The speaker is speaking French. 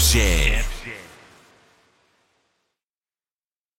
Jam.